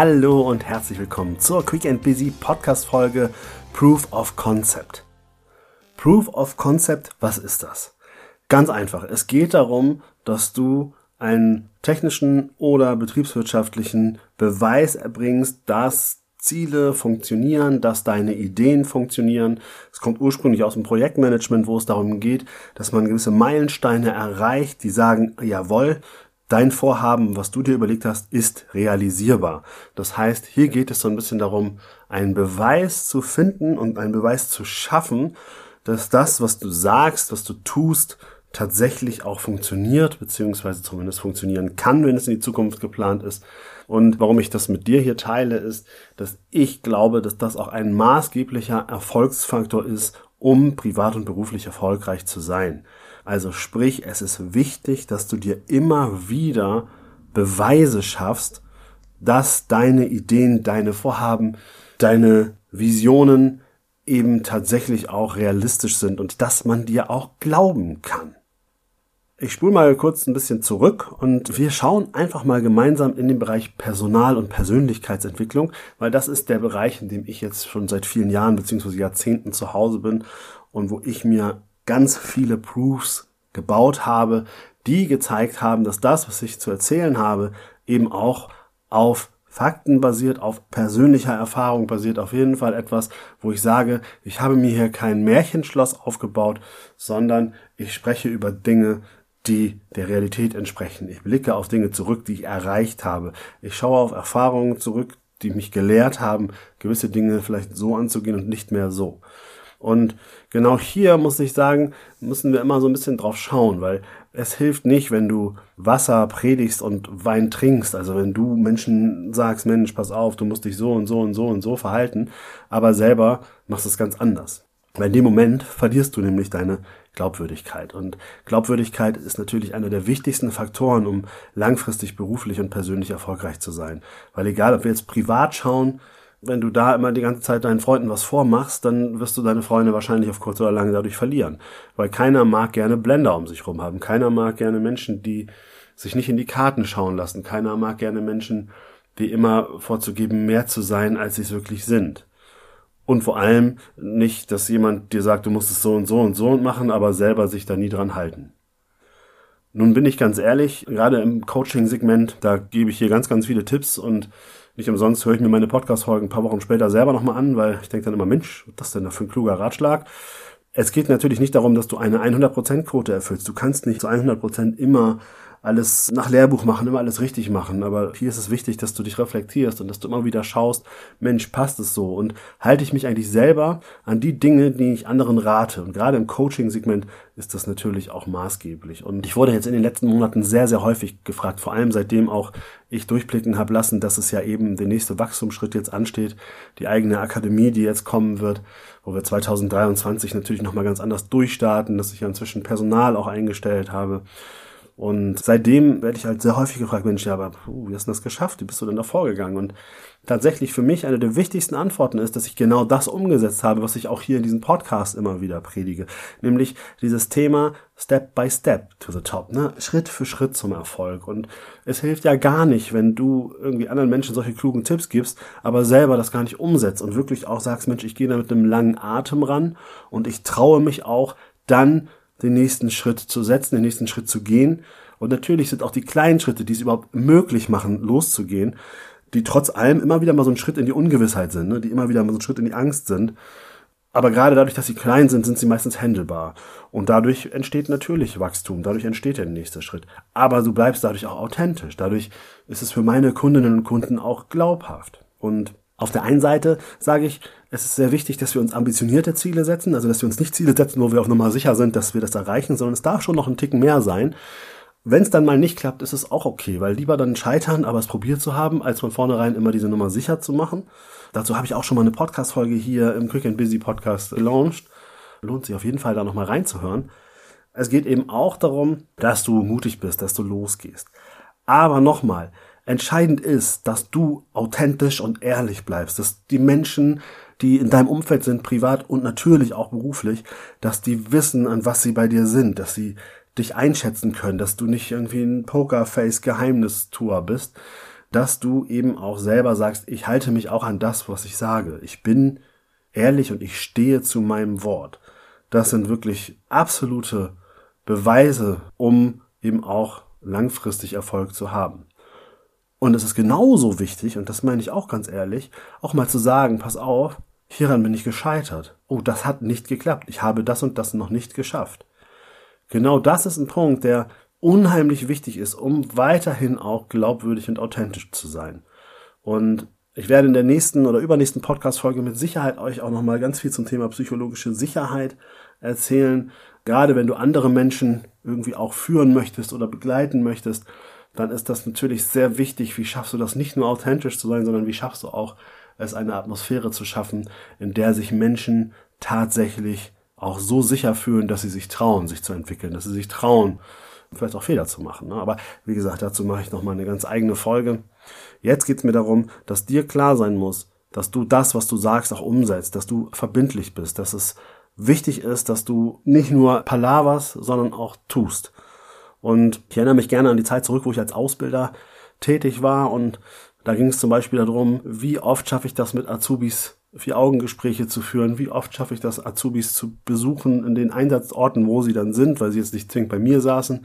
Hallo und herzlich willkommen zur Quick and Busy Podcast Folge Proof of Concept. Proof of Concept, was ist das? Ganz einfach. Es geht darum, dass du einen technischen oder betriebswirtschaftlichen Beweis erbringst, dass Ziele funktionieren, dass deine Ideen funktionieren. Es kommt ursprünglich aus dem Projektmanagement, wo es darum geht, dass man gewisse Meilensteine erreicht, die sagen, jawohl, dein Vorhaben, was du dir überlegt hast, ist realisierbar. Das heißt, hier geht es so ein bisschen darum, einen Beweis zu finden und einen Beweis zu schaffen, dass das, was du sagst, was du tust, tatsächlich auch funktioniert, beziehungsweise zumindest funktionieren kann, wenn es in die Zukunft geplant ist. Und warum ich das mit dir hier teile, ist, dass ich glaube, dass das auch ein maßgeblicher Erfolgsfaktor ist, um privat und beruflich erfolgreich zu sein. Also sprich, es ist wichtig, dass du dir immer wieder Beweise schaffst, dass deine Ideen, deine Vorhaben, deine Visionen eben tatsächlich auch realistisch sind und dass man dir auch glauben kann. Ich spule mal kurz ein bisschen zurück und wir schauen einfach mal gemeinsam in den Bereich Personal- und Persönlichkeitsentwicklung, weil das ist der Bereich, in dem ich jetzt schon seit vielen Jahren bzw. Jahrzehnten zu Hause bin und wo ich mir ganz viele Proofs gebaut habe, die gezeigt haben, dass das, was ich zu erzählen habe, eben auch auf Fakten basiert, auf persönlicher Erfahrung basiert, auf jeden Fall etwas, wo ich sage, ich habe mir hier kein Märchenschloss aufgebaut, sondern ich spreche über Dinge, die der Realität entsprechen. Ich blicke auf Dinge zurück, die ich erreicht habe. Ich schaue auf Erfahrungen zurück, die mich gelehrt haben, gewisse Dinge vielleicht so anzugehen und nicht mehr so. Und genau hier muss ich sagen, müssen wir immer so ein bisschen drauf schauen, weil es hilft nicht, wenn du Wasser predigst und Wein trinkst. Also wenn du Menschen sagst, Mensch, pass auf, du musst dich so und so und so und so verhalten, aber selber machst es ganz anders. Weil in dem Moment verlierst du nämlich deine Glaubwürdigkeit. Und Glaubwürdigkeit ist natürlich einer der wichtigsten Faktoren, um langfristig beruflich und persönlich erfolgreich zu sein. Weil egal, ob wir jetzt privat schauen, wenn du da immer die ganze Zeit deinen Freunden was vormachst, dann wirst du deine Freunde wahrscheinlich auf kurz oder lang dadurch verlieren. Weil keiner mag gerne Blender um sich rum haben. Keiner mag gerne Menschen, die sich nicht in die Karten schauen lassen. Keiner mag gerne Menschen, die immer vorzugeben, mehr zu sein, als sie es wirklich sind. Und vor allem nicht, dass jemand dir sagt, du musst es so und so und so machen, aber selber sich da nie dran halten. Nun bin ich ganz ehrlich, gerade im Coaching-Segment, da gebe ich hier ganz, ganz viele Tipps und nicht umsonst höre ich mir meine Podcast-Folgen ein paar Wochen später selber nochmal an, weil ich denke dann immer, Mensch, was ist denn da für ein kluger Ratschlag? Es geht natürlich nicht darum, dass du eine 100%-Quote erfüllst. Du kannst nicht zu 100% immer alles nach Lehrbuch machen, immer alles richtig machen. Aber hier ist es wichtig, dass du dich reflektierst und dass du immer wieder schaust, Mensch, passt es so? Und halte ich mich eigentlich selber an die Dinge, die ich anderen rate? Und gerade im Coaching-Segment ist das natürlich auch maßgeblich. Und ich wurde jetzt in den letzten Monaten sehr, sehr häufig gefragt, vor allem seitdem auch ich durchblicken habe lassen, dass es ja eben der nächste Wachstumsschritt jetzt ansteht, die eigene Akademie, die jetzt kommen wird, wo wir 2023 natürlich nochmal ganz anders durchstarten, dass ich ja inzwischen Personal auch eingestellt habe und seitdem werde ich halt sehr häufig gefragt, Mensch, ja, aber puh, wie hast du das geschafft? Wie bist du denn da vorgegangen? Und tatsächlich für mich eine der wichtigsten Antworten ist, dass ich genau das umgesetzt habe, was ich auch hier in diesem Podcast immer wieder predige. Nämlich dieses Thema Step by Step to the top, ne? Schritt für Schritt zum Erfolg. Und es hilft ja gar nicht, wenn du irgendwie anderen Menschen solche klugen Tipps gibst, aber selber das gar nicht umsetzt und wirklich auch sagst, Mensch, ich gehe da mit einem langen Atem ran und ich traue mich auch dann den nächsten Schritt zu setzen, den nächsten Schritt zu gehen. Und natürlich sind auch die kleinen Schritte, die es überhaupt möglich machen, loszugehen, die trotz allem immer wieder mal so ein Schritt in die Ungewissheit sind, ne? die immer wieder mal so ein Schritt in die Angst sind. Aber gerade dadurch, dass sie klein sind, sind sie meistens handelbar. Und dadurch entsteht natürlich Wachstum, dadurch entsteht der nächste Schritt. Aber du bleibst dadurch auch authentisch. Dadurch ist es für meine Kundinnen und Kunden auch glaubhaft. Und auf der einen Seite sage ich, es ist sehr wichtig, dass wir uns ambitionierte Ziele setzen, also dass wir uns nicht Ziele setzen, wo wir auf Nummer sicher sind, dass wir das erreichen, sondern es darf schon noch ein Ticken mehr sein. Wenn es dann mal nicht klappt, ist es auch okay, weil lieber dann scheitern, aber es probiert zu haben, als von vornherein immer diese Nummer sicher zu machen. Dazu habe ich auch schon mal eine Podcast-Folge hier im Quick and Busy Podcast gelauncht. Lohnt sich auf jeden Fall da nochmal reinzuhören. Es geht eben auch darum, dass du mutig bist, dass du losgehst. Aber nochmal, entscheidend ist, dass du authentisch und ehrlich bleibst, dass die Menschen die in deinem Umfeld sind, privat und natürlich auch beruflich, dass die wissen, an was sie bei dir sind, dass sie dich einschätzen können, dass du nicht irgendwie ein Pokerface Geheimnistour bist, dass du eben auch selber sagst, ich halte mich auch an das, was ich sage. Ich bin ehrlich und ich stehe zu meinem Wort. Das sind wirklich absolute Beweise, um eben auch langfristig Erfolg zu haben. Und es ist genauso wichtig, und das meine ich auch ganz ehrlich, auch mal zu sagen, pass auf, hieran bin ich gescheitert. Oh, das hat nicht geklappt. Ich habe das und das noch nicht geschafft. Genau das ist ein Punkt, der unheimlich wichtig ist, um weiterhin auch glaubwürdig und authentisch zu sein. Und ich werde in der nächsten oder übernächsten Podcast-Folge mit Sicherheit euch auch nochmal ganz viel zum Thema psychologische Sicherheit erzählen. Gerade wenn du andere Menschen irgendwie auch führen möchtest oder begleiten möchtest, dann ist das natürlich sehr wichtig. Wie schaffst du das nicht nur authentisch zu sein, sondern wie schaffst du auch es eine Atmosphäre zu schaffen, in der sich Menschen tatsächlich auch so sicher fühlen, dass sie sich trauen, sich zu entwickeln, dass sie sich trauen, vielleicht auch Fehler zu machen. Ne? Aber wie gesagt, dazu mache ich nochmal eine ganz eigene Folge. Jetzt geht es mir darum, dass dir klar sein muss, dass du das, was du sagst, auch umsetzt, dass du verbindlich bist, dass es wichtig ist, dass du nicht nur palavers, sondern auch tust. Und ich erinnere mich gerne an die Zeit zurück, wo ich als Ausbilder tätig war und da ging es zum Beispiel darum, wie oft schaffe ich das mit Azubis Vier-Augen-Gespräche zu führen, wie oft schaffe ich das, Azubis zu besuchen in den Einsatzorten, wo sie dann sind, weil sie jetzt nicht zwingend bei mir saßen.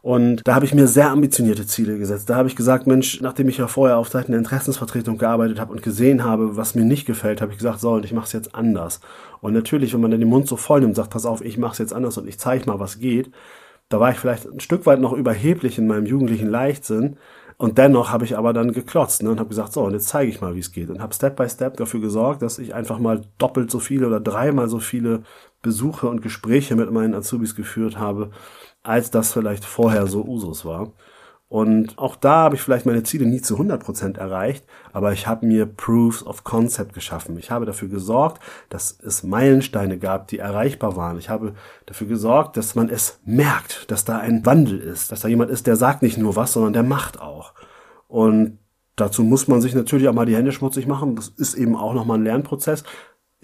Und da habe ich mir sehr ambitionierte Ziele gesetzt. Da habe ich gesagt, Mensch, nachdem ich ja vorher auf Seiten der Interessensvertretung gearbeitet habe und gesehen habe, was mir nicht gefällt, habe ich gesagt, so, und ich mache es jetzt anders. Und natürlich, wenn man dann den Mund so voll nimmt sagt, pass auf, ich mache es jetzt anders und ich zeige mal, was geht, da war ich vielleicht ein Stück weit noch überheblich in meinem jugendlichen Leichtsinn. Und dennoch habe ich aber dann geklotzt ne, und habe gesagt, so, und jetzt zeige ich mal, wie es geht. Und habe Step by Step dafür gesorgt, dass ich einfach mal doppelt so viele oder dreimal so viele Besuche und Gespräche mit meinen Azubis geführt habe, als das vielleicht vorher so Usus war. Und auch da habe ich vielleicht meine Ziele nie zu 100% erreicht, aber ich habe mir Proofs of Concept geschaffen. Ich habe dafür gesorgt, dass es Meilensteine gab, die erreichbar waren. Ich habe dafür gesorgt, dass man es merkt, dass da ein Wandel ist, dass da jemand ist, der sagt nicht nur was, sondern der macht auch. Und dazu muss man sich natürlich auch mal die Hände schmutzig machen. Das ist eben auch nochmal ein Lernprozess.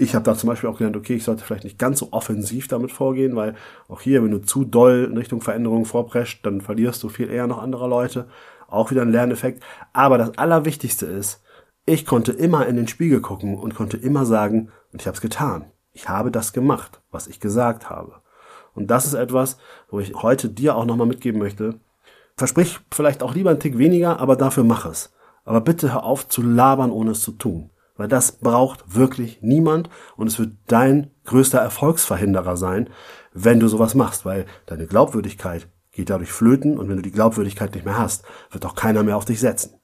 Ich habe da zum Beispiel auch gelernt, okay, ich sollte vielleicht nicht ganz so offensiv damit vorgehen, weil auch hier, wenn du zu doll in Richtung Veränderung vorprescht, dann verlierst du viel eher noch andere Leute. Auch wieder ein Lerneffekt. Aber das Allerwichtigste ist, ich konnte immer in den Spiegel gucken und konnte immer sagen, und ich habe es getan. Ich habe das gemacht, was ich gesagt habe. Und das ist etwas, wo ich heute dir auch nochmal mitgeben möchte. Versprich vielleicht auch lieber einen Tick weniger, aber dafür mach es. Aber bitte hör auf zu labern, ohne es zu tun. Weil das braucht wirklich niemand und es wird dein größter Erfolgsverhinderer sein, wenn du sowas machst, weil deine Glaubwürdigkeit geht dadurch flöten und wenn du die Glaubwürdigkeit nicht mehr hast, wird auch keiner mehr auf dich setzen.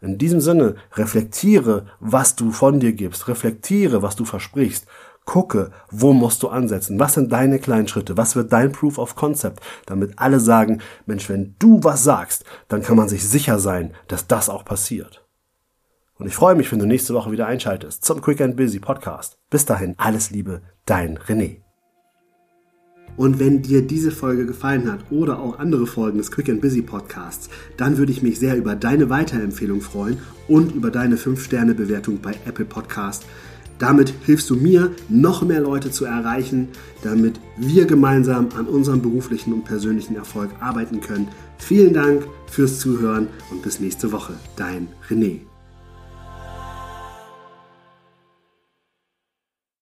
In diesem Sinne, reflektiere, was du von dir gibst, reflektiere, was du versprichst, gucke, wo musst du ansetzen, was sind deine kleinen Schritte, was wird dein Proof of Concept, damit alle sagen, Mensch, wenn du was sagst, dann kann man sich sicher sein, dass das auch passiert. Und ich freue mich, wenn du nächste Woche wieder einschaltest zum Quick and Busy Podcast. Bis dahin, alles Liebe, dein René. Und wenn dir diese Folge gefallen hat oder auch andere Folgen des Quick and Busy Podcasts, dann würde ich mich sehr über deine Weiterempfehlung freuen und über deine 5-Sterne-Bewertung bei Apple Podcast. Damit hilfst du mir, noch mehr Leute zu erreichen, damit wir gemeinsam an unserem beruflichen und persönlichen Erfolg arbeiten können. Vielen Dank fürs Zuhören und bis nächste Woche. Dein René.